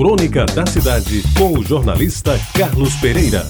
Crônica da Cidade, com o jornalista Carlos Pereira.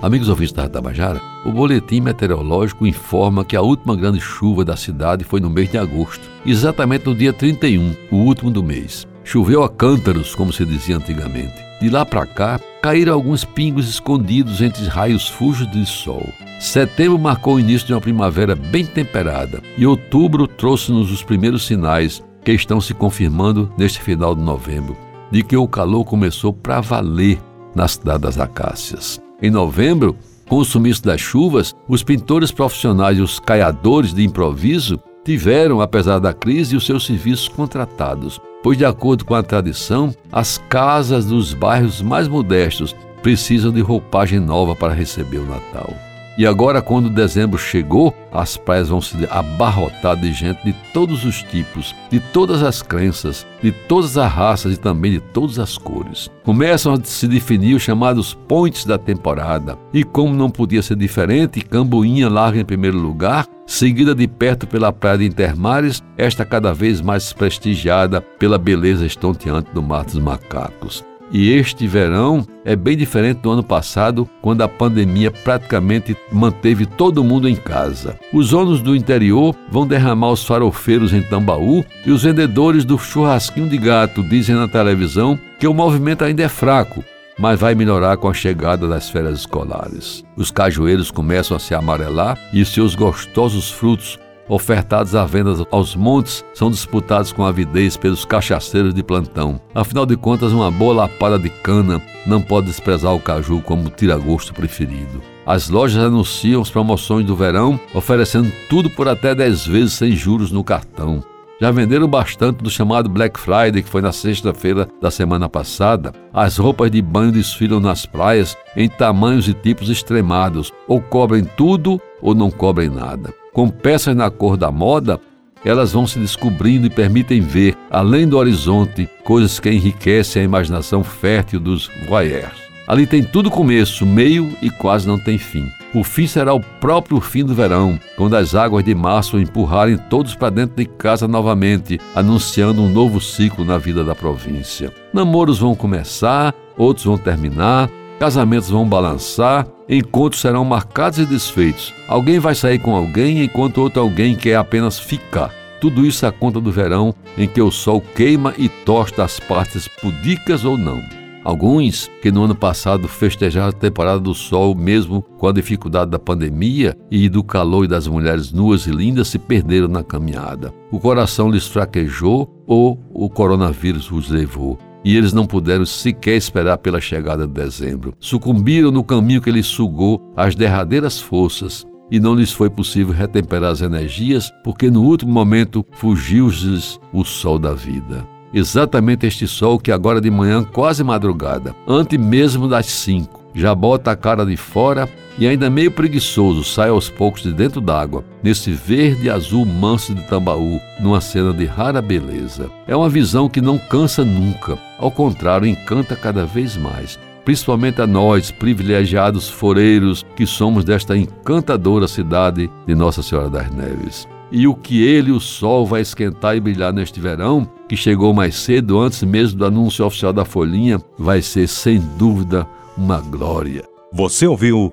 Amigos ouvintes da Tabajara, o boletim meteorológico informa que a última grande chuva da cidade foi no mês de agosto, exatamente no dia 31, o último do mês. Choveu a cântaros, como se dizia antigamente. De lá para cá, caíram alguns pingos escondidos entre raios fujos de sol. Setembro marcou o início de uma primavera bem temperada e outubro trouxe-nos os primeiros sinais que estão se confirmando neste final de novembro, de que o calor começou para valer na cidade das acácias. Em novembro, com o sumiço das chuvas, os pintores profissionais e os caiadores de improviso tiveram, apesar da crise, os seus serviços contratados, pois, de acordo com a tradição, as casas dos bairros mais modestos precisam de roupagem nova para receber o Natal. E agora, quando dezembro chegou, as praias vão se abarrotar de gente de todos os tipos, de todas as crenças, de todas as raças e também de todas as cores. Começam a se definir os chamados pontes da temporada. E como não podia ser diferente, Camboinha larga em primeiro lugar, seguida de perto pela praia de Intermares, esta cada vez mais prestigiada pela beleza estonteante do Mar dos Macacos. E este verão é bem diferente do ano passado, quando a pandemia praticamente manteve todo mundo em casa. Os ônibus do interior vão derramar os farofeiros em Tambaú e os vendedores do churrasquinho de gato dizem na televisão que o movimento ainda é fraco, mas vai melhorar com a chegada das férias escolares. Os cajueiros começam a se amarelar e seus gostosos frutos ofertados à venda aos montes são disputados com avidez pelos cachaceiros de plantão. Afinal de contas, uma boa lapada de cana não pode desprezar o caju como tira-gosto preferido. As lojas anunciam as promoções do verão, oferecendo tudo por até 10 vezes sem juros no cartão. Já venderam bastante do chamado Black Friday, que foi na sexta-feira da semana passada. As roupas de banho desfilam nas praias em tamanhos e tipos extremados, ou cobrem tudo ou não cobrem nada. Com peças na cor da moda, elas vão se descobrindo e permitem ver, além do horizonte, coisas que enriquecem a imaginação fértil dos voyeurs. Ali tem tudo começo, meio e quase não tem fim. O fim será o próprio fim do verão, quando as águas de março empurrarem todos para dentro de casa novamente, anunciando um novo ciclo na vida da província. Namoros vão começar, outros vão terminar, Casamentos vão balançar, encontros serão marcados e desfeitos. Alguém vai sair com alguém enquanto outro alguém quer apenas ficar. Tudo isso à conta do verão em que o sol queima e tosta as partes pudicas ou não. Alguns que no ano passado festejaram a temporada do sol, mesmo com a dificuldade da pandemia e do calor e das mulheres nuas e lindas, se perderam na caminhada. O coração lhes fraquejou ou o coronavírus os levou e eles não puderam sequer esperar pela chegada de dezembro. Sucumbiram no caminho que lhes sugou as derradeiras forças e não lhes foi possível retemperar as energias, porque no último momento fugiu-lhes o sol da vida. Exatamente este sol que agora de manhã, quase madrugada, antes mesmo das cinco, já bota a cara de fora e ainda meio preguiçoso sai aos poucos de dentro d'água, nesse verde azul manso de Tambaú, numa cena de rara beleza. É uma visão que não cansa nunca, ao contrário, encanta cada vez mais. Principalmente a nós, privilegiados foreiros, que somos desta encantadora cidade de Nossa Senhora das Neves. E o que ele, o sol, vai esquentar e brilhar neste verão, que chegou mais cedo, antes mesmo do anúncio oficial da Folhinha, vai ser sem dúvida uma glória. Você ouviu